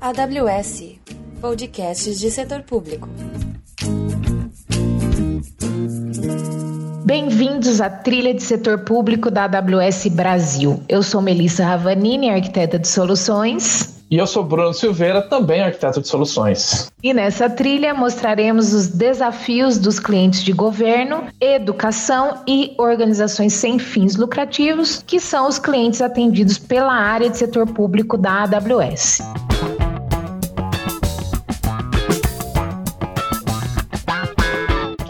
AWS Podcasts de Setor Público. Bem-vindos à trilha de setor público da AWS Brasil. Eu sou Melissa Ravanini, arquiteta de soluções. E eu sou Bruno Silveira, também arquiteto de soluções. E nessa trilha mostraremos os desafios dos clientes de governo, educação e organizações sem fins lucrativos, que são os clientes atendidos pela área de setor público da AWS.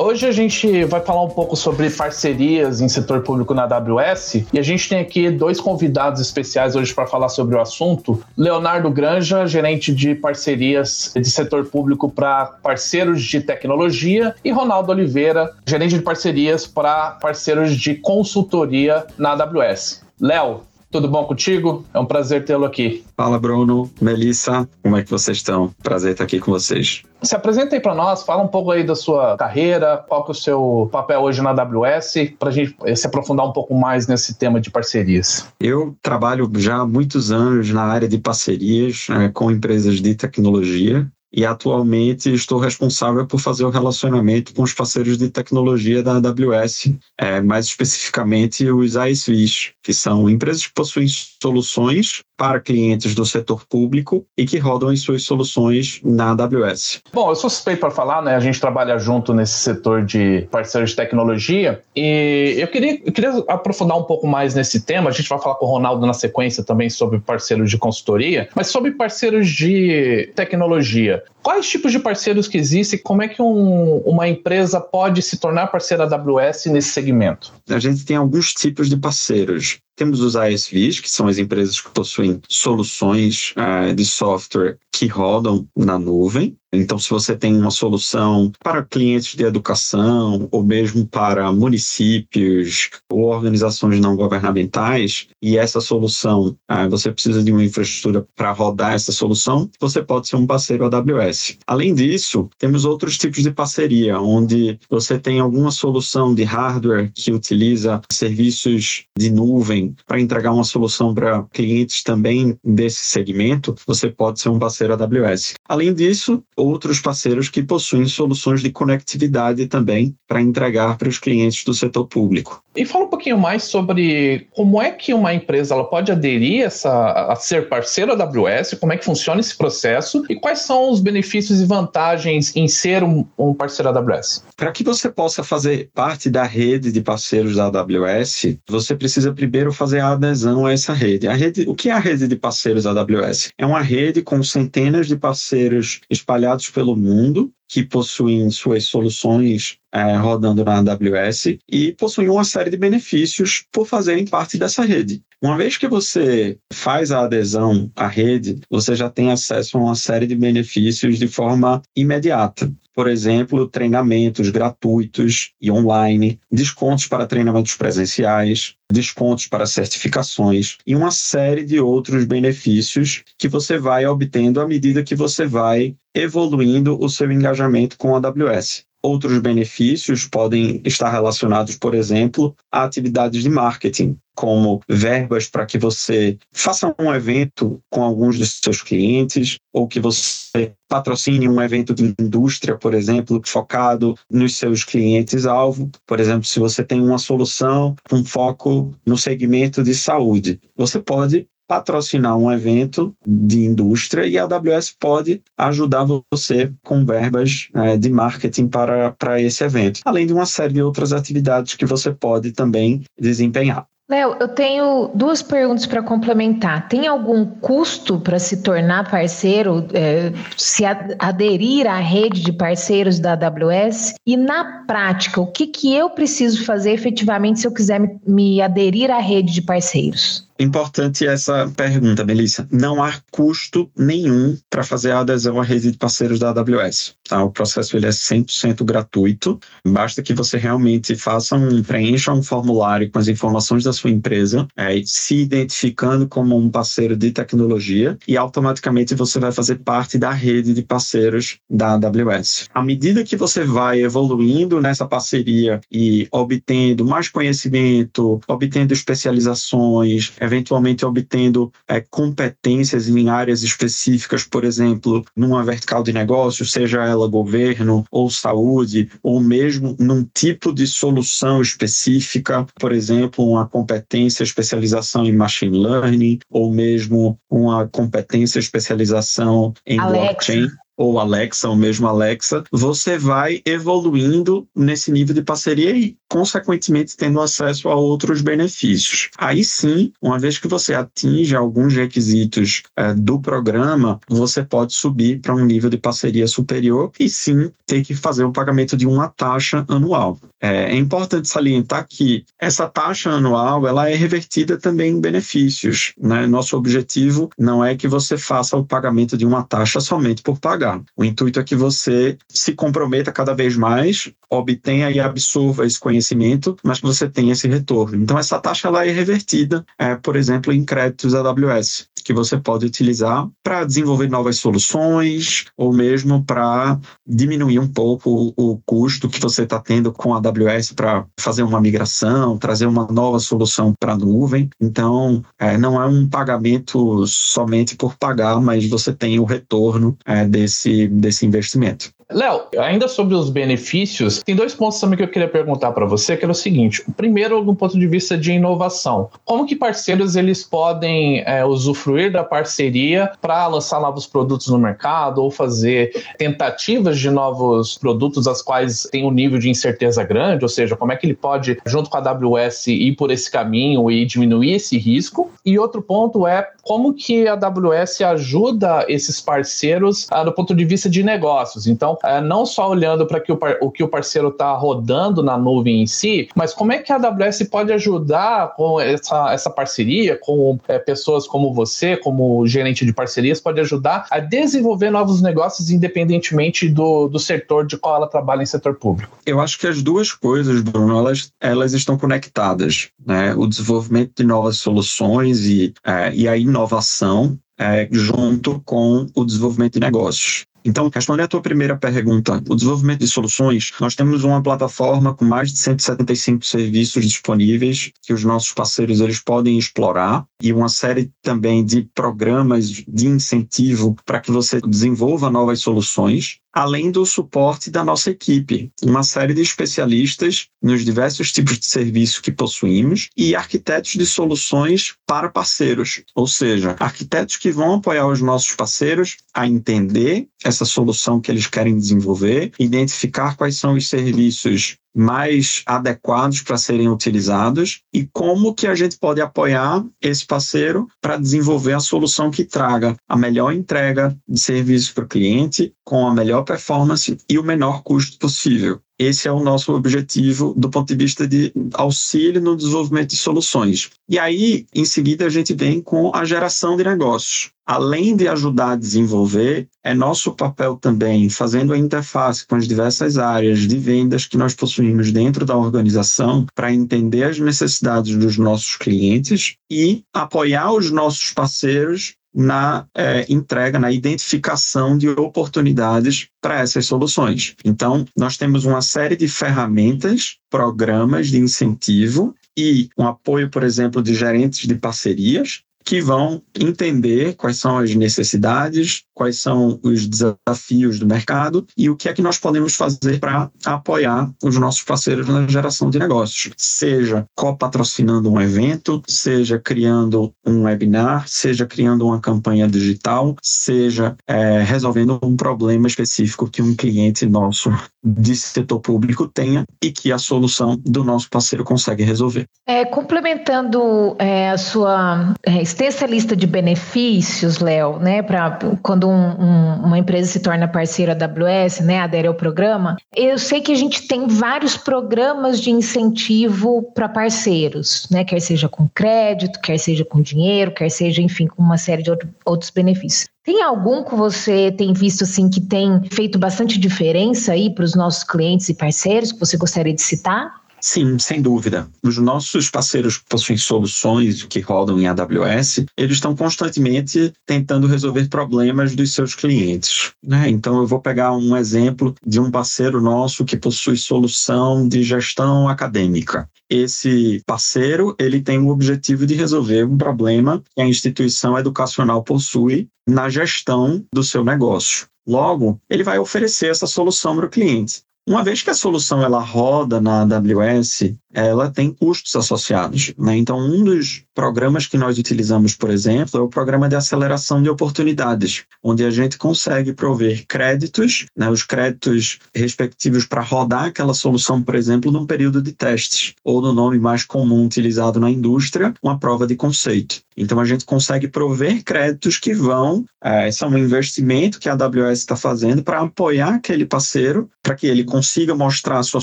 Hoje a gente vai falar um pouco sobre parcerias em setor público na AWS e a gente tem aqui dois convidados especiais hoje para falar sobre o assunto. Leonardo Granja, gerente de parcerias de setor público para parceiros de tecnologia, e Ronaldo Oliveira, gerente de parcerias para parceiros de consultoria na AWS. Léo, tudo bom contigo? É um prazer tê-lo aqui. Fala, Bruno, Melissa, como é que vocês estão? Prazer estar aqui com vocês. Se apresenta aí para nós, fala um pouco aí da sua carreira, qual que é o seu papel hoje na AWS, para a gente se aprofundar um pouco mais nesse tema de parcerias. Eu trabalho já há muitos anos na área de parcerias né, com empresas de tecnologia e atualmente estou responsável por fazer o relacionamento com os parceiros de tecnologia da AWS, é, mais especificamente os ISVs, que são empresas que possuem soluções para clientes do setor público e que rodam as suas soluções na AWS. Bom, eu sou suspeito para falar, né? A gente trabalha junto nesse setor de parceiros de tecnologia e eu queria, eu queria aprofundar um pouco mais nesse tema. A gente vai falar com o Ronaldo na sequência também sobre parceiros de consultoria, mas sobre parceiros de tecnologia. Quais tipos de parceiros que existem? Como é que um, uma empresa pode se tornar parceira AWS nesse segmento? A gente tem alguns tipos de parceiros. Temos os ISVs, que são as empresas que possuem soluções uh, de software que rodam na nuvem. Então, se você tem uma solução para clientes de educação, ou mesmo para municípios ou organizações não governamentais, e essa solução, uh, você precisa de uma infraestrutura para rodar essa solução, você pode ser um parceiro AWS. Além disso, temos outros tipos de parceria, onde você tem alguma solução de hardware que utiliza serviços de nuvem para entregar uma solução para clientes também desse segmento, você pode ser um parceiro AWS. Além disso, outros parceiros que possuem soluções de conectividade também para entregar para os clientes do setor público. E fala um pouquinho mais sobre como é que uma empresa ela pode aderir essa, a ser parceiro AWS, como é que funciona esse processo e quais são os benefícios e vantagens em ser um, um parceiro AWS. Para que você possa fazer parte da rede de parceiros da AWS, você precisa primeiro fazer a adesão a essa rede. A rede, o que é a rede de parceiros AWS? É uma rede com centenas de parceiros espalhados pelo mundo que possuem suas soluções é, rodando na AWS e possuem uma série de benefícios por fazerem parte dessa rede. Uma vez que você faz a adesão à rede, você já tem acesso a uma série de benefícios de forma imediata. Por exemplo, treinamentos gratuitos e online, descontos para treinamentos presenciais, descontos para certificações e uma série de outros benefícios que você vai obtendo à medida que você vai evoluindo o seu engajamento com a AWS. Outros benefícios podem estar relacionados, por exemplo, a atividades de marketing, como verbas para que você faça um evento com alguns dos seus clientes, ou que você patrocine um evento de indústria, por exemplo, focado nos seus clientes-alvo. Por exemplo, se você tem uma solução com foco no segmento de saúde, você pode patrocinar um evento de indústria e a AWS pode ajudar você com verbas é, de marketing para, para esse evento, além de uma série de outras atividades que você pode também desempenhar. Léo, eu tenho duas perguntas para complementar. Tem algum custo para se tornar parceiro, é, se aderir à rede de parceiros da AWS? E na prática, o que, que eu preciso fazer efetivamente se eu quiser me, me aderir à rede de parceiros? Importante essa pergunta, Melissa. Não há custo nenhum para fazer a adesão à rede de parceiros da AWS. Tá? O processo ele é 100% gratuito. Basta que você realmente faça um preencha um formulário com as informações da sua empresa, é, se identificando como um parceiro de tecnologia e automaticamente você vai fazer parte da rede de parceiros da AWS. À medida que você vai evoluindo nessa parceria e obtendo mais conhecimento, obtendo especializações, eventualmente obtendo é, competências em áreas específicas, por exemplo, numa vertical de negócio, seja ela governo ou saúde, ou mesmo num tipo de solução específica, por exemplo, uma competência especialização em machine learning, ou mesmo uma competência especialização em Alexa. blockchain ou Alexa, ou mesmo Alexa, você vai evoluindo nesse nível de parceria e, consequentemente, tendo acesso a outros benefícios. Aí sim, uma vez que você atinge alguns requisitos é, do programa, você pode subir para um nível de parceria superior e sim ter que fazer o pagamento de uma taxa anual. É, é importante salientar que essa taxa anual ela é revertida também em benefícios. Né? Nosso objetivo não é que você faça o pagamento de uma taxa somente por pagar o intuito é que você se comprometa cada vez mais, obtenha e absorva esse conhecimento, mas que você tenha esse retorno. Então, essa taxa ela é revertida, é, por exemplo, em créditos AWS, que você pode utilizar para desenvolver novas soluções ou mesmo para diminuir um pouco o, custo que você está tendo com a AWS para fazer uma migração, trazer uma nova solução para a nuvem. Então, é, não é um pagamento somente por pagar, mas você tem o retorno é, desse, desse investimento. Léo, ainda sobre os benefícios, tem dois pontos também que eu queria perguntar para você, que era o seguinte: o primeiro, do ponto de vista de inovação, como que parceiros eles podem é, usufruir da parceria para lançar novos produtos no mercado ou fazer tentativas de novos produtos, as quais têm um nível de incerteza grande, ou seja, como é que ele pode, junto com a AWS, ir por esse caminho e diminuir esse risco? E outro ponto é como que a AWS ajuda esses parceiros ah, do ponto de vista de negócios. Então, é, não só olhando para o, o que o parceiro está rodando na nuvem em si, mas como é que a AWS pode ajudar com essa, essa parceria, com é, pessoas como você, como gerente de parcerias, pode ajudar a desenvolver novos negócios independentemente do, do setor de qual ela trabalha em setor público? Eu acho que as duas coisas, Bruno, elas, elas estão conectadas. Né? O desenvolvimento de novas soluções e, é, e a inovação é, junto com o desenvolvimento de negócios. Então, respondendo à tua primeira pergunta, o desenvolvimento de soluções, nós temos uma plataforma com mais de 175 serviços disponíveis que os nossos parceiros eles podem explorar e uma série também de programas de incentivo para que você desenvolva novas soluções além do suporte da nossa equipe, uma série de especialistas nos diversos tipos de serviço que possuímos e arquitetos de soluções para parceiros, ou seja, arquitetos que vão apoiar os nossos parceiros a entender essa solução que eles querem desenvolver, identificar quais são os serviços mais adequados para serem utilizados e como que a gente pode apoiar esse parceiro para desenvolver a solução que traga a melhor entrega de serviço para o cliente com a melhor performance e o menor custo possível. Esse é o nosso objetivo do ponto de vista de auxílio no desenvolvimento de soluções. E aí, em seguida, a gente vem com a geração de negócios. Além de ajudar a desenvolver, é nosso papel também, fazendo a interface com as diversas áreas de vendas que nós possuímos dentro da organização, para entender as necessidades dos nossos clientes e apoiar os nossos parceiros na é, entrega, na identificação de oportunidades para essas soluções. Então, nós temos uma série de ferramentas, programas de incentivo e um apoio, por exemplo, de gerentes de parcerias que vão entender quais são as necessidades, quais são os desafios do mercado e o que é que nós podemos fazer para apoiar os nossos parceiros na geração de negócios, seja copatrocinando um evento, seja criando um webinar, seja criando uma campanha digital, seja é, resolvendo um problema específico que um cliente nosso de setor público tenha e que a solução do nosso parceiro consegue resolver. É, complementando é, a sua é, extensa lista de benefícios, Léo, né, para quando um, um, uma empresa se torna parceira da AWS, né, adere ao programa, eu sei que a gente tem vários programas de incentivo para parceiros, né, quer seja com crédito, quer seja com dinheiro, quer seja, enfim, com uma série de outros benefícios. Tem algum que você tem visto assim que tem feito bastante diferença aí para os nossos clientes e parceiros que você gostaria de citar? Sim, sem dúvida. Os nossos parceiros que possuem soluções que rodam em AWS, eles estão constantemente tentando resolver problemas dos seus clientes. Né? Então, eu vou pegar um exemplo de um parceiro nosso que possui solução de gestão acadêmica. Esse parceiro ele tem o objetivo de resolver um problema que a instituição educacional possui na gestão do seu negócio. Logo, ele vai oferecer essa solução para o cliente. Uma vez que a solução ela roda na AWS, ela tem custos associados. Né? Então, um dos programas que nós utilizamos, por exemplo, é o programa de aceleração de oportunidades, onde a gente consegue prover créditos, né, os créditos respectivos para rodar aquela solução, por exemplo, num período de testes, ou no nome mais comum utilizado na indústria, uma prova de conceito. Então, a gente consegue prover créditos que vão, é, esse é um investimento que a AWS está fazendo para apoiar aquele parceiro, para que ele consiga mostrar a sua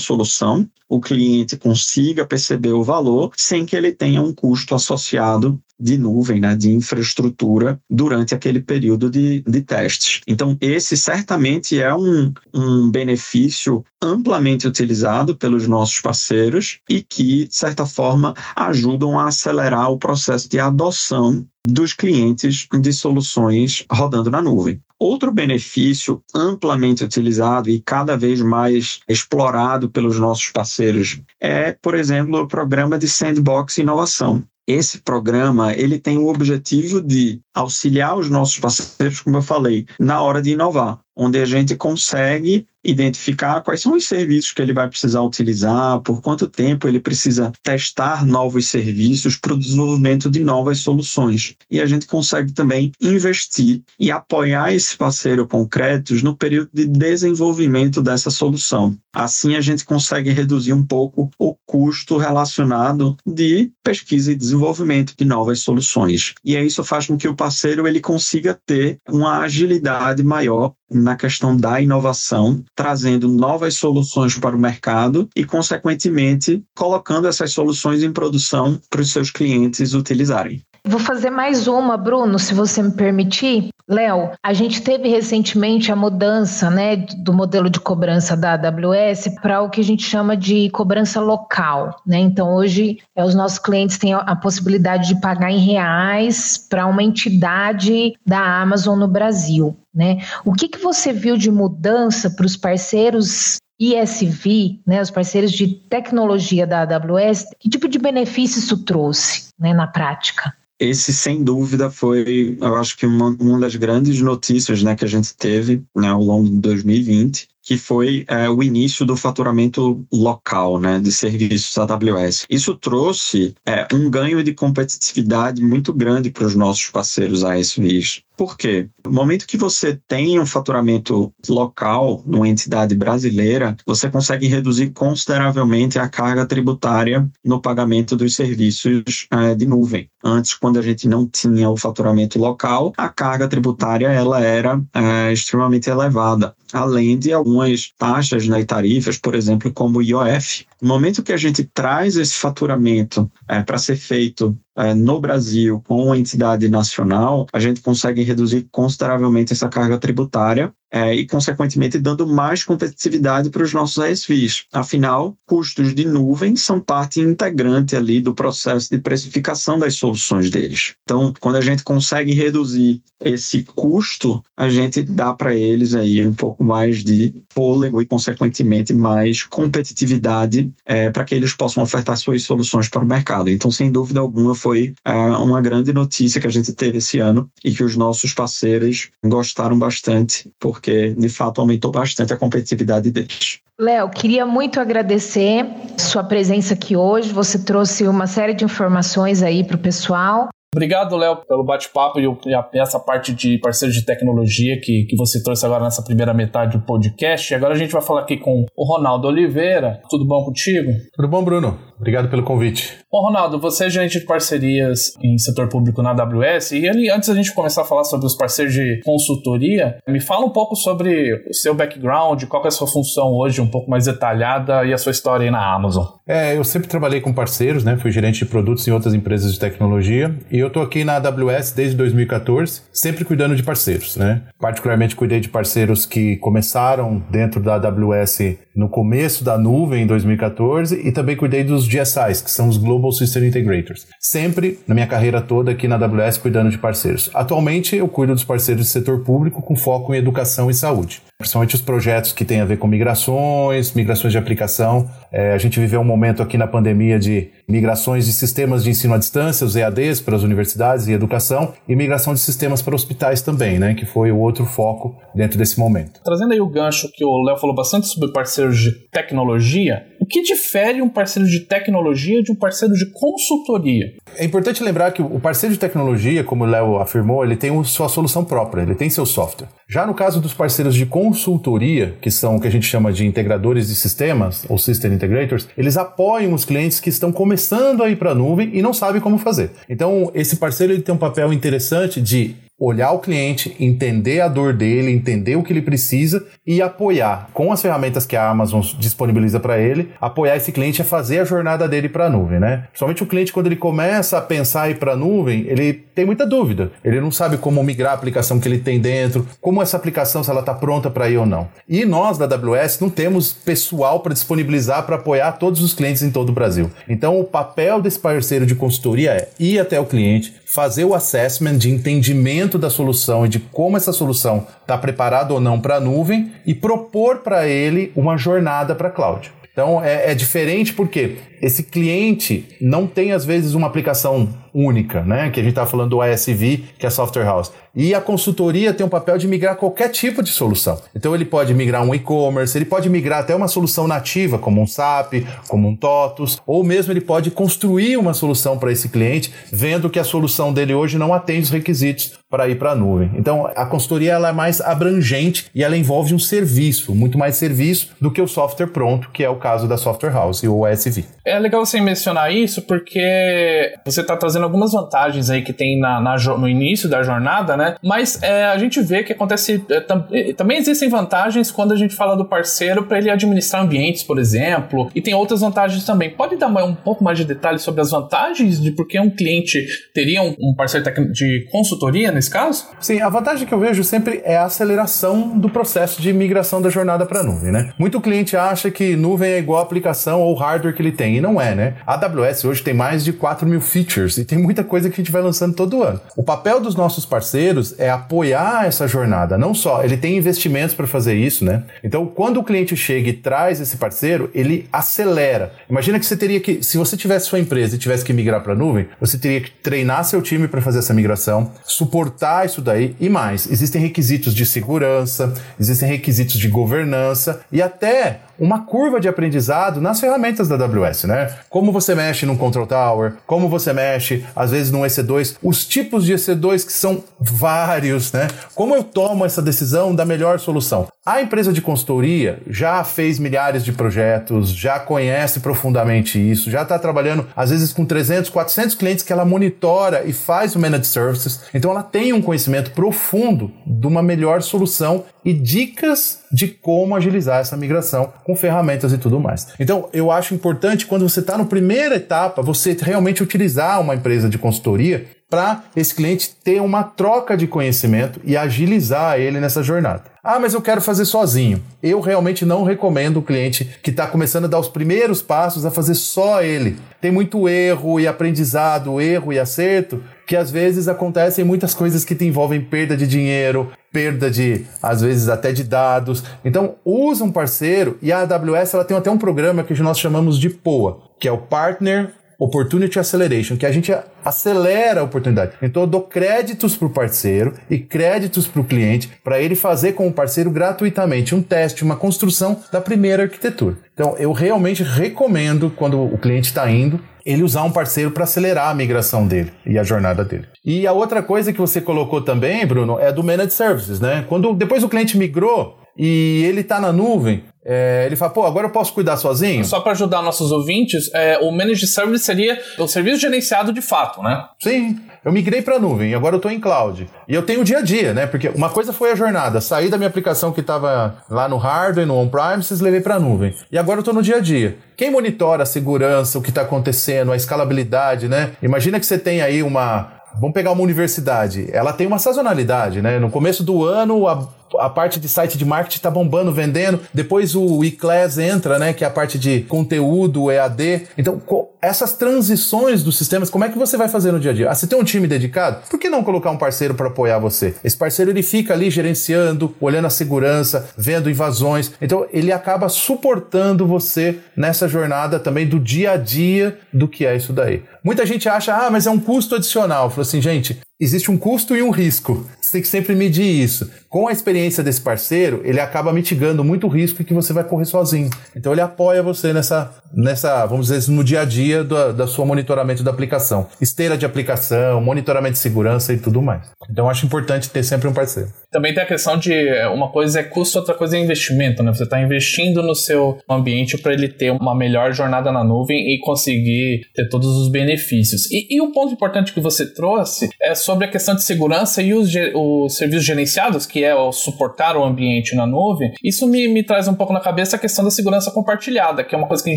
solução, o cliente consiga perceber o valor, sem que ele tenha um custo associado de nuvem, né, de infraestrutura durante aquele período de, de testes. Então, esse certamente é um, um benefício amplamente utilizado pelos nossos parceiros e que, de certa forma, ajudam a acelerar o processo de adoção dos clientes de soluções rodando na nuvem. Outro benefício amplamente utilizado e cada vez mais explorado pelos nossos parceiros é, por exemplo, o programa de sandbox inovação. Esse programa ele tem o objetivo de auxiliar os nossos parceiros, como eu falei, na hora de inovar, onde a gente consegue identificar quais são os serviços que ele vai precisar utilizar, por quanto tempo ele precisa testar novos serviços para o desenvolvimento de novas soluções. E a gente consegue também investir e apoiar esse parceiro com créditos no período de desenvolvimento dessa solução. Assim, a gente consegue reduzir um pouco o custo relacionado de pesquisa e desenvolvimento de novas soluções. E isso faz com que o parceiro ele consiga ter uma agilidade maior na questão da inovação, trazendo novas soluções para o mercado e, consequentemente, colocando essas soluções em produção para os seus clientes utilizarem. Vou fazer mais uma, Bruno, se você me permitir. Léo, a gente teve recentemente a mudança né, do modelo de cobrança da AWS para o que a gente chama de cobrança local. Né? Então, hoje, é, os nossos clientes têm a possibilidade de pagar em reais para uma entidade da Amazon no Brasil. Né? O que, que você viu de mudança para os parceiros ISV, né, os parceiros de tecnologia da AWS, que tipo de benefício isso trouxe né, na prática? Esse sem dúvida foi, eu acho que uma, uma das grandes notícias né, que a gente teve né, ao longo de 2020, que foi é, o início do faturamento local né, de serviços AWS. Isso trouxe é, um ganho de competitividade muito grande para os nossos parceiros ASVs. Por quê? No momento que você tem um faturamento local numa entidade brasileira, você consegue reduzir consideravelmente a carga tributária no pagamento dos serviços é, de nuvem. Antes, quando a gente não tinha o faturamento local, a carga tributária ela era é, extremamente elevada, além de algumas taxas né, e tarifas, por exemplo, como o IOF. No momento que a gente traz esse faturamento é, para ser feito é, no Brasil com a entidade nacional, a gente consegue reduzir consideravelmente essa carga tributária é, e, consequentemente, dando mais competitividade para os nossos ASVs. Afinal, custos de nuvem são parte integrante ali do processo de precificação das soluções deles. Então, quando a gente consegue reduzir esse custo, a gente dá para eles aí um pouco mais de fôlego e, consequentemente, mais competitividade é, para que eles possam ofertar suas soluções para o mercado. Então, sem dúvida alguma, foi é, uma grande notícia que a gente teve esse ano e que os nossos parceiros gostaram bastante, porque de fato aumentou bastante a competitividade deles. Léo, queria muito agradecer sua presença aqui hoje. Você trouxe uma série de informações aí para o pessoal. Obrigado, Léo, pelo bate-papo e essa parte de parceiro de tecnologia que, que você trouxe agora nessa primeira metade do podcast. E agora a gente vai falar aqui com o Ronaldo Oliveira. Tudo bom contigo? Tudo bom, Bruno? Obrigado pelo convite. Bom, Ronaldo, você é gerente de parcerias em setor público na AWS e ali, antes da gente começar a falar sobre os parceiros de consultoria, me fala um pouco sobre o seu background, qual é a sua função hoje, um pouco mais detalhada e a sua história aí na Amazon. É, eu sempre trabalhei com parceiros, né? Fui gerente de produtos em outras empresas de tecnologia e eu tô aqui na AWS desde 2014, sempre cuidando de parceiros, né? Particularmente cuidei de parceiros que começaram dentro da AWS no começo da nuvem em 2014 e também cuidei dos GSIs, que são os Global System Integrators. Sempre na minha carreira toda aqui na AWS cuidando de parceiros. Atualmente eu cuido dos parceiros do setor público com foco em educação e saúde. Principalmente os projetos que têm a ver com migrações, migrações de aplicação. É, a gente viveu um momento aqui na pandemia de migrações de sistemas de ensino à distância, os EADs, para as universidades e educação, e migração de sistemas para hospitais também, né, que foi o outro foco dentro desse momento. Trazendo aí o gancho que o Léo falou bastante sobre parceiros de tecnologia, o que difere um parceiro de tecnologia de um parceiro de consultoria? É importante lembrar que o parceiro de tecnologia, como o Léo afirmou, ele tem sua solução própria, ele tem seu software. Já no caso dos parceiros de consultoria, que são o que a gente chama de integradores de sistemas, ou System Integrators, eles apoiam os clientes que estão começando a ir para a nuvem e não sabem como fazer. Então, esse parceiro ele tem um papel interessante de olhar o cliente, entender a dor dele, entender o que ele precisa e apoiar com as ferramentas que a Amazon disponibiliza para ele, apoiar esse cliente a fazer a jornada dele para a nuvem, né? Principalmente o cliente quando ele começa a pensar ir para a nuvem, ele tem muita dúvida. Ele não sabe como migrar a aplicação que ele tem dentro, como essa aplicação se ela está pronta para ir ou não. E nós da AWS não temos pessoal para disponibilizar para apoiar todos os clientes em todo o Brasil. Então o papel desse parceiro de consultoria é ir até o cliente, fazer o assessment de entendimento da solução e de como essa solução está preparada ou não para a nuvem e propor para ele uma jornada para a cloud. Então é, é, diferente porque esse cliente não tem às vezes uma aplicação única, né? Que a gente está falando do ISV, que é software house. E a consultoria tem um papel de migrar qualquer tipo de solução. Então ele pode migrar um e-commerce, ele pode migrar até uma solução nativa, como um SAP, como um TOTUS, ou mesmo ele pode construir uma solução para esse cliente, vendo que a solução dele hoje não atende os requisitos para ir para a nuvem. Então a consultoria ela é mais abrangente e ela envolve um serviço, muito mais serviço do que o software pronto, que é o caso da software house ou ASV. É legal você mencionar isso porque você está trazendo algumas vantagens aí que tem na, na no início da jornada, né? Mas é, a gente vê que acontece. É, tam, também existem vantagens quando a gente fala do parceiro para ele administrar ambientes, por exemplo, e tem outras vantagens também. Pode dar um pouco mais de detalhes sobre as vantagens de por que um cliente teria um, um parceiro de consultoria nesse caso? Sim, a vantagem que eu vejo sempre é a aceleração do processo de migração da jornada para a nuvem, né? Muito cliente acha que nuvem é igual a aplicação ou hardware que ele tem, e não é, né? A AWS hoje tem mais de 4 mil features e tem muita coisa que a gente vai lançando todo ano. O papel dos nossos parceiros é apoiar essa jornada, não só, ele tem investimentos para fazer isso, né? Então, quando o cliente chega e traz esse parceiro, ele acelera. Imagina que você teria que, se você tivesse sua empresa e tivesse que migrar para a nuvem, você teria que treinar seu time para fazer essa migração, suportar isso daí e mais. Existem requisitos de segurança, existem requisitos de governança e até uma curva de aprendizado nas ferramentas da AWS, né? Como você mexe num Control Tower, como você mexe, às vezes, num EC2, os tipos de EC2 que são vários, né? Como eu tomo essa decisão da melhor solução? A empresa de consultoria já fez milhares de projetos, já conhece profundamente isso, já está trabalhando, às vezes, com 300, 400 clientes que ela monitora e faz o Managed Services. Então, ela tem um conhecimento profundo de uma melhor solução e dicas de como agilizar essa migração com ferramentas e tudo mais. Então, eu acho importante quando você está na primeira etapa, você realmente utilizar uma empresa de consultoria para esse cliente ter uma troca de conhecimento e agilizar ele nessa jornada. Ah, mas eu quero fazer sozinho. Eu realmente não recomendo o cliente que está começando a dar os primeiros passos a fazer só ele. Tem muito erro e aprendizado, erro e acerto, que às vezes acontecem muitas coisas que te envolvem perda de dinheiro, perda de, às vezes, até de dados. Então, usa um parceiro e a AWS ela tem até um programa que nós chamamos de POA, que é o Partner Opportunity Acceleration, que a gente acelera a oportunidade. Então eu dou créditos para o parceiro e créditos para o cliente para ele fazer com o parceiro gratuitamente um teste, uma construção da primeira arquitetura. Então eu realmente recomendo quando o cliente está indo ele usar um parceiro para acelerar a migração dele e a jornada dele. E a outra coisa que você colocou também, Bruno, é do Managed Services, né? Quando depois o cliente migrou e ele está na nuvem, é, ele fala, pô, agora eu posso cuidar sozinho? Só para ajudar nossos ouvintes, é, o Managed Service seria o serviço gerenciado de fato, né? Sim. Eu migrei para a nuvem, agora eu estou em cloud. E eu tenho o dia a dia, né? Porque uma coisa foi a jornada, sair da minha aplicação que estava lá no hardware, no on-premises, levei para a nuvem. E agora eu estou no dia a dia. Quem monitora a segurança, o que está acontecendo, a escalabilidade, né? Imagina que você tem aí uma, Vamos pegar uma universidade. Ela tem uma sazonalidade, né? No começo do ano, a a parte de site de marketing está bombando, vendendo. Depois o e-class entra, né? Que é a parte de conteúdo, EAD. Então, essas transições dos sistemas, como é que você vai fazer no dia a dia? Ah, você tem um time dedicado? Por que não colocar um parceiro para apoiar você? Esse parceiro ele fica ali gerenciando, olhando a segurança, vendo invasões. Então, ele acaba suportando você nessa jornada também do dia a dia do que é isso daí. Muita gente acha, ah, mas é um custo adicional. Eu falo assim, gente, existe um custo e um risco. Você tem que sempre medir isso. Com a experiência desse parceiro, ele acaba mitigando muito o risco que você vai correr sozinho. Então ele apoia você nessa, nessa vamos dizer, no dia a dia do, da sua monitoramento da aplicação. Esteira de aplicação, monitoramento de segurança e tudo mais. Então acho importante ter sempre um parceiro. Também tem a questão de uma coisa é custo, outra coisa é investimento, né? Você está investindo no seu ambiente para ele ter uma melhor jornada na nuvem e conseguir ter todos os benefícios. E, e um ponto importante que você trouxe é sobre a questão de segurança e os, os serviços gerenciados, que é o suportar o ambiente na nuvem. Isso me, me traz um pouco na cabeça a questão da segurança compartilhada, que é uma coisa que a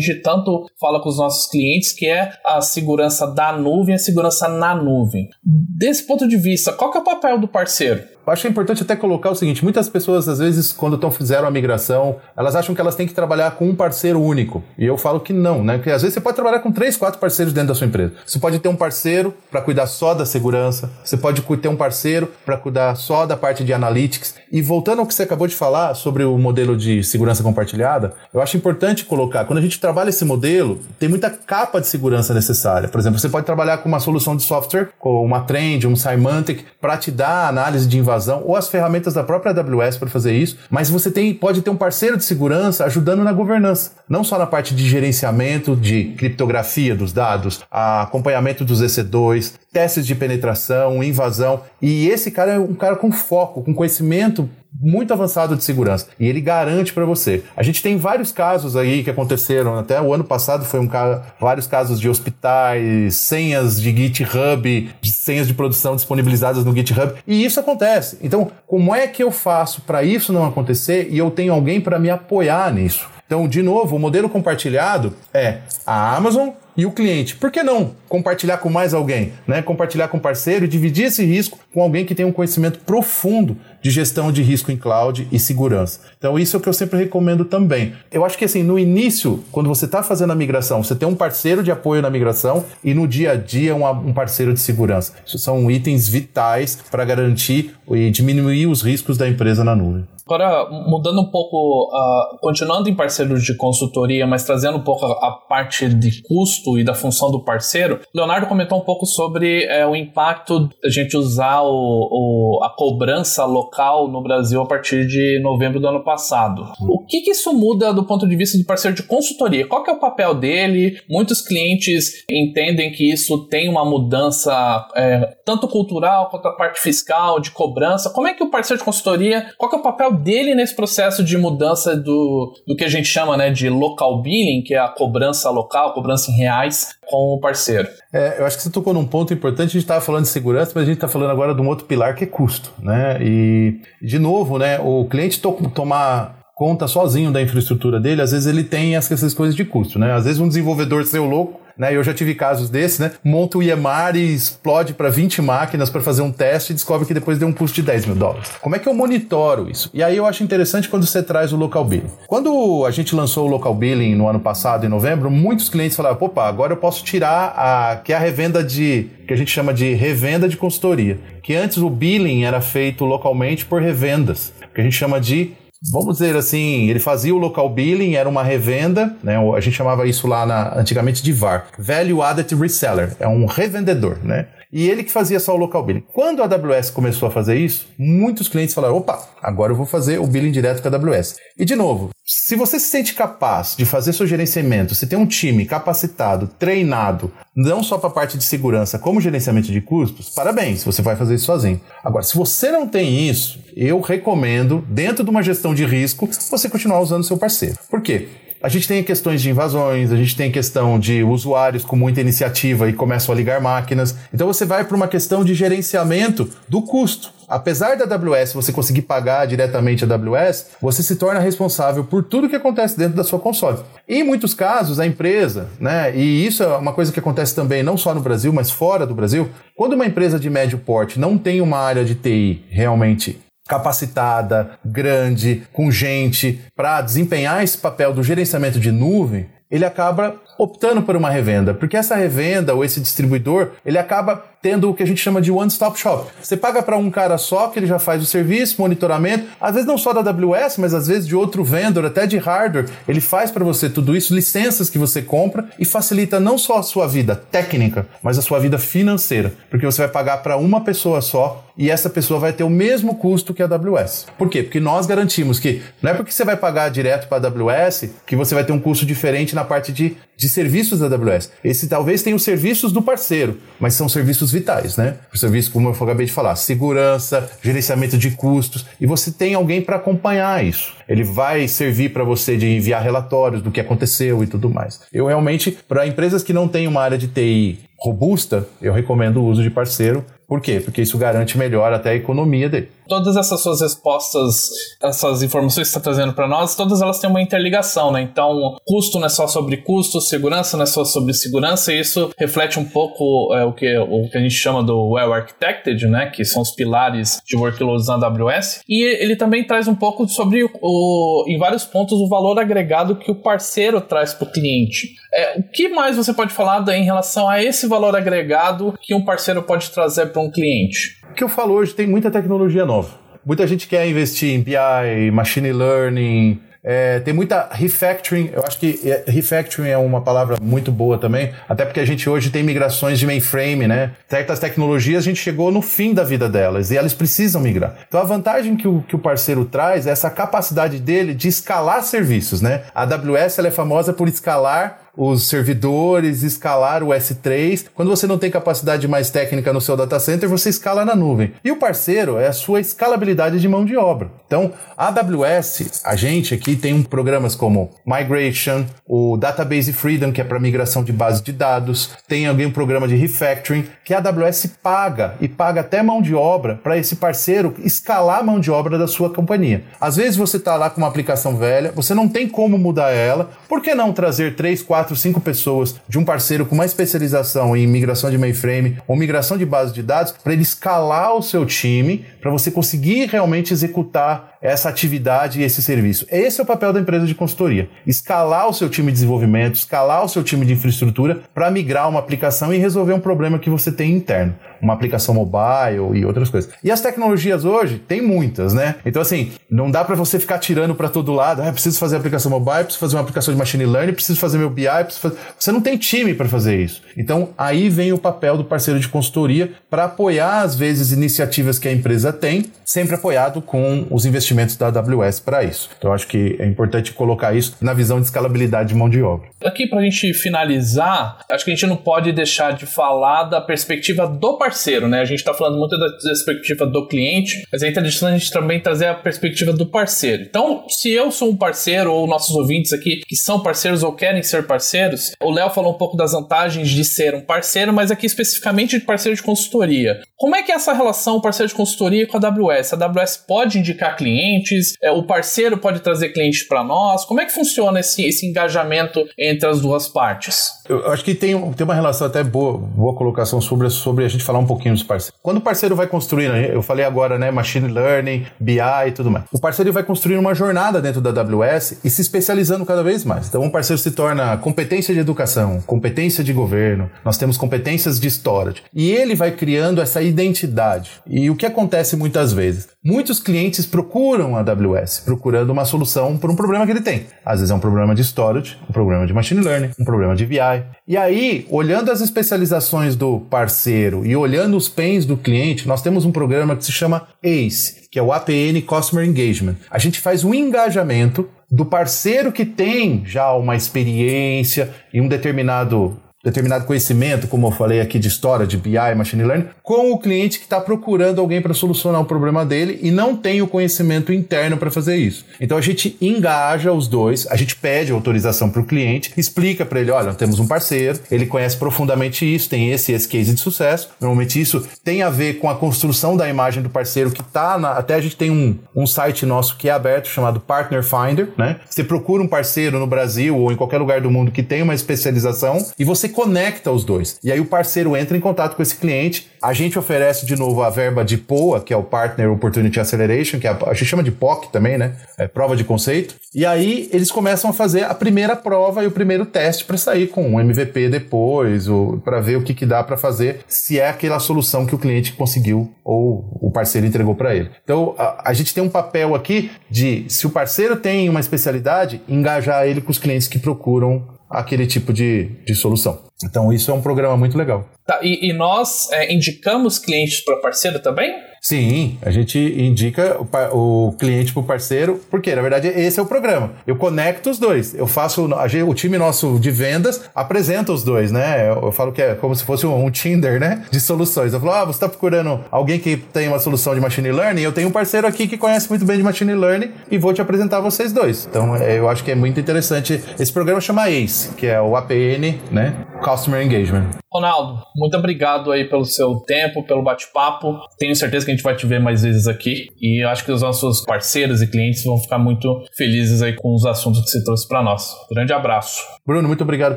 gente tanto fala com os nossos clientes, que é a segurança da nuvem a segurança na nuvem. Desse ponto de vista, qual que é o papel do parceiro? Acho importante até colocar o seguinte: muitas pessoas, às vezes, quando estão fizeram a migração, elas acham que elas têm que trabalhar com um parceiro único. E eu falo que não, né? Porque às vezes você pode trabalhar com três, quatro parceiros dentro da sua empresa. Você pode ter um parceiro para cuidar só da segurança, você pode ter um parceiro para cuidar só da parte de analytics. E voltando ao que você acabou de falar sobre o modelo de segurança compartilhada, eu acho importante colocar, quando a gente trabalha esse modelo, tem muita capa de segurança necessária. Por exemplo, você pode trabalhar com uma solução de software, com uma Trend, um Symantec, para te dar análise de invasão invasão ou as ferramentas da própria AWS para fazer isso, mas você tem, pode ter um parceiro de segurança ajudando na governança, não só na parte de gerenciamento, de criptografia dos dados, acompanhamento dos EC2, testes de penetração, invasão. E esse cara é um cara com foco, com conhecimento muito avançado de segurança e ele garante para você. A gente tem vários casos aí que aconteceram, até o ano passado foi um caso, vários casos de hospitais, senhas de GitHub, senhas de produção disponibilizadas no GitHub, e isso acontece. Então, como é que eu faço para isso não acontecer e eu tenho alguém para me apoiar nisso? Então, de novo, o modelo compartilhado é a Amazon e o cliente. Por que não compartilhar com mais alguém? Né? Compartilhar com parceiro e dividir esse risco com alguém que tem um conhecimento profundo de gestão de risco em cloud e segurança. Então, isso é o que eu sempre recomendo também. Eu acho que assim, no início, quando você está fazendo a migração, você tem um parceiro de apoio na migração e no dia a dia um, um parceiro de segurança. Isso são itens vitais para garantir e diminuir os riscos da empresa na nuvem. Agora, mudando um pouco, uh, continuando em parceiros de consultoria, mas trazendo um pouco a, a, parte de custo e da função do parceiro, Leonardo comentou um pouco sobre é, o impacto da gente usar o, o, a cobrança local no Brasil a partir de novembro do ano passado. O que, que isso muda do ponto de vista do parceiro de consultoria? Qual que é o papel dele? Muitos clientes entendem que isso tem uma mudança é, tanto cultural quanto a parte fiscal, de cobrança. Como é que o parceiro de consultoria, qual que é o papel dele nesse processo de mudança do, do que a gente chama né, de local billing, que é a cobrança local, cobrança em reais, com o parceiro. É, eu acho que você tocou num ponto importante, a gente estava falando de segurança, mas a gente está falando agora de um outro pilar que é custo. Né? E, de novo, né, o cliente to tomar conta sozinho da infraestrutura dele, às vezes ele tem essas coisas de custo, né? Às vezes um desenvolvedor seu louco né? Eu já tive casos desses, né? Monta o IEMAR e explode para 20 máquinas para fazer um teste e descobre que depois deu um custo de 10 mil dólares. Como é que eu monitoro isso? E aí eu acho interessante quando você traz o local billing. Quando a gente lançou o local billing no ano passado, em novembro, muitos clientes falaram: opa, agora eu posso tirar a que é a revenda de que a gente chama de revenda de consultoria. Que antes o billing era feito localmente por revendas, que a gente chama de vamos dizer assim, ele fazia o local billing, era uma revenda, né? A gente chamava isso lá na, antigamente de VAR, Value Added Reseller, é um revendedor, né? E ele que fazia só o local billing. Quando a AWS começou a fazer isso, muitos clientes falaram: opa, agora eu vou fazer o billing direto com a AWS. E de novo, se você se sente capaz de fazer seu gerenciamento, se tem um time capacitado, treinado, não só para a parte de segurança, como gerenciamento de custos, parabéns, você vai fazer isso sozinho. Agora, se você não tem isso, eu recomendo, dentro de uma gestão de risco, você continuar usando seu parceiro. Por quê? A gente tem questões de invasões, a gente tem questão de usuários com muita iniciativa e começam a ligar máquinas. Então você vai para uma questão de gerenciamento do custo. Apesar da AWS você conseguir pagar diretamente a AWS, você se torna responsável por tudo que acontece dentro da sua console. Em muitos casos, a empresa, né, e isso é uma coisa que acontece também não só no Brasil, mas fora do Brasil, quando uma empresa de médio porte não tem uma área de TI realmente capacitada, grande, com gente para desempenhar esse papel do gerenciamento de nuvem, ele acaba optando por uma revenda, porque essa revenda ou esse distribuidor, ele acaba tendo o que a gente chama de one-stop shop. Você paga para um cara só que ele já faz o serviço, monitoramento, às vezes não só da AWS, mas às vezes de outro vendor, até de hardware, ele faz para você tudo isso, licenças que você compra e facilita não só a sua vida técnica, mas a sua vida financeira, porque você vai pagar para uma pessoa só e essa pessoa vai ter o mesmo custo que a AWS. Por quê? Porque nós garantimos que não é porque você vai pagar direto para a AWS que você vai ter um custo diferente na parte de, de serviços da AWS. Esse talvez tenha os serviços do parceiro, mas são serviços vitais, né? O serviço, como eu acabei de falar, segurança, gerenciamento de custos, e você tem alguém para acompanhar isso. Ele vai servir para você de enviar relatórios do que aconteceu e tudo mais. Eu realmente, para empresas que não têm uma área de TI robusta, eu recomendo o uso de parceiro. Por quê? Porque isso garante melhor até a economia dele. Todas essas suas respostas, essas informações que você está trazendo para nós, todas elas têm uma interligação, né? Então, custo não é só sobre custo, segurança não é só sobre segurança, e isso reflete um pouco é, o, que, o que a gente chama do Well Architected, né? Que são os pilares de workloads na AWS. E ele também traz um pouco sobre, o, em vários pontos, o valor agregado que o parceiro traz para o cliente. É, o que mais você pode falar em relação a esse valor agregado que um parceiro pode trazer para um cliente? O que eu falo hoje tem muita tecnologia nova. Muita gente quer investir em BI, machine learning, é, tem muita refactoring, eu acho que é, refactoring é uma palavra muito boa também, até porque a gente hoje tem migrações de mainframe, né? Certas tecnologias a gente chegou no fim da vida delas e elas precisam migrar. Então a vantagem que o, que o parceiro traz é essa capacidade dele de escalar serviços, né? A AWS ela é famosa por escalar os servidores, escalar o S3. Quando você não tem capacidade mais técnica no seu data center, você escala na nuvem. E o parceiro é a sua escalabilidade de mão de obra. Então, a AWS, a gente aqui tem programas como Migration, o Database Freedom, que é para migração de base de dados, tem alguém um programa de refactoring, que a AWS paga e paga até mão de obra para esse parceiro escalar a mão de obra da sua companhia. Às vezes você está lá com uma aplicação velha, você não tem como mudar ela, por que não trazer 3, 4 quatro, cinco pessoas de um parceiro com uma especialização em migração de mainframe ou migração de base de dados para ele escalar o seu time para você conseguir realmente executar essa atividade e esse serviço. Esse é o papel da empresa de consultoria: escalar o seu time de desenvolvimento, escalar o seu time de infraestrutura para migrar uma aplicação e resolver um problema que você tem interno, uma aplicação mobile e outras coisas. E as tecnologias hoje tem muitas, né? Então assim, não dá para você ficar tirando para todo lado. Ah, preciso fazer aplicação mobile, preciso fazer uma aplicação de machine learning, preciso fazer meu BI, preciso fazer... você não tem time para fazer isso. Então aí vem o papel do parceiro de consultoria para apoiar às vezes iniciativas que a empresa tem, sempre apoiado com os investimentos investimentos da AWS para isso. Então acho que é importante colocar isso na visão de escalabilidade de mão de obra. Aqui para a gente finalizar, acho que a gente não pode deixar de falar da perspectiva do parceiro, né? A gente está falando muito da perspectiva do cliente, mas é interessante a gente também trazer a perspectiva do parceiro. Então, se eu sou um parceiro ou nossos ouvintes aqui que são parceiros ou querem ser parceiros, o Léo falou um pouco das vantagens de ser um parceiro, mas aqui especificamente de parceiro de consultoria. Como é que é essa relação parceiro de consultoria com a AWS? A AWS pode indicar clientes clientes? É, o parceiro pode trazer clientes para nós? Como é que funciona esse, esse engajamento entre as duas partes? Eu acho que tem, tem uma relação até boa, boa colocação sobre, sobre a gente falar um pouquinho dos parceiros. Quando o parceiro vai construir, eu falei agora, né, machine learning, BI e tudo mais. O parceiro vai construir uma jornada dentro da AWS e se especializando cada vez mais. Então, um parceiro se torna competência de educação, competência de governo, nós temos competências de storage. E ele vai criando essa identidade. E o que acontece muitas vezes? Muitos clientes procuram a AWS, procurando uma solução para um problema que ele tem. Às vezes é um problema de storage, um problema de machine learning, um problema de BI, e aí, olhando as especializações do parceiro e olhando os pains do cliente, nós temos um programa que se chama ACE, que é o APN Customer Engagement. A gente faz um engajamento do parceiro que tem já uma experiência em um determinado determinado conhecimento, como eu falei aqui de história, de BI, Machine Learning, com o cliente que está procurando alguém para solucionar o problema dele e não tem o conhecimento interno para fazer isso. Então a gente engaja os dois, a gente pede autorização para o cliente, explica para ele, olha, temos um parceiro, ele conhece profundamente isso, tem esse esse case de sucesso. Normalmente isso tem a ver com a construção da imagem do parceiro que está na, até a gente tem um, um site nosso que é aberto chamado Partner Finder, né? Você procura um parceiro no Brasil ou em qualquer lugar do mundo que tem uma especialização e você conecta os dois. E aí o parceiro entra em contato com esse cliente, a gente oferece de novo a verba de POA, que é o Partner Opportunity Acceleration, que é a, a gente chama de POC também, né? É prova de conceito. E aí eles começam a fazer a primeira prova e o primeiro teste para sair com um MVP depois, para ver o que, que dá para fazer, se é aquela solução que o cliente conseguiu ou o parceiro entregou para ele. Então a, a gente tem um papel aqui de, se o parceiro tem uma especialidade, engajar ele com os clientes que procuram aquele tipo de, de solução. Então, isso é um programa muito legal. Tá, e, e nós é, indicamos clientes para parceiro também? Sim, a gente indica o, o cliente para o parceiro, porque na verdade esse é o programa. Eu conecto os dois. Eu faço o time nosso de vendas apresenta os dois, né? Eu, eu falo que é como se fosse um, um, Tinder, né? De soluções. Eu falo, ah, você está procurando alguém que tem uma solução de machine learning? Eu tenho um parceiro aqui que conhece muito bem de machine learning e vou te apresentar vocês dois. Então é, eu acho que é muito interessante. Esse programa chama ACE, que é o APN, né? Customer Engagement. Ronaldo, muito obrigado aí pelo seu tempo, pelo bate-papo. Tenho certeza que gente vai te ver mais vezes aqui e eu acho que os nossos parceiros e clientes vão ficar muito felizes aí com os assuntos que você trouxe para nós. Grande abraço. Bruno, muito obrigado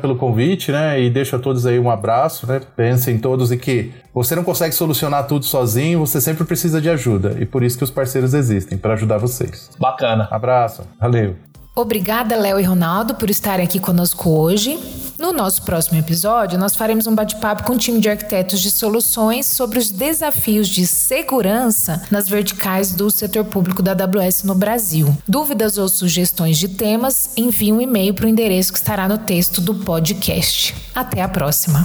pelo convite, né? E deixo a todos aí um abraço, né? Pensem todos em que você não consegue solucionar tudo sozinho, você sempre precisa de ajuda e por isso que os parceiros existem para ajudar vocês. Bacana. Abraço. Valeu. Obrigada, Léo e Ronaldo, por estarem aqui conosco hoje. No nosso próximo episódio, nós faremos um bate-papo com o time de arquitetos de soluções sobre os desafios de segurança nas verticais do setor público da AWS no Brasil. Dúvidas ou sugestões de temas, envie um e-mail para o endereço que estará no texto do podcast. Até a próxima!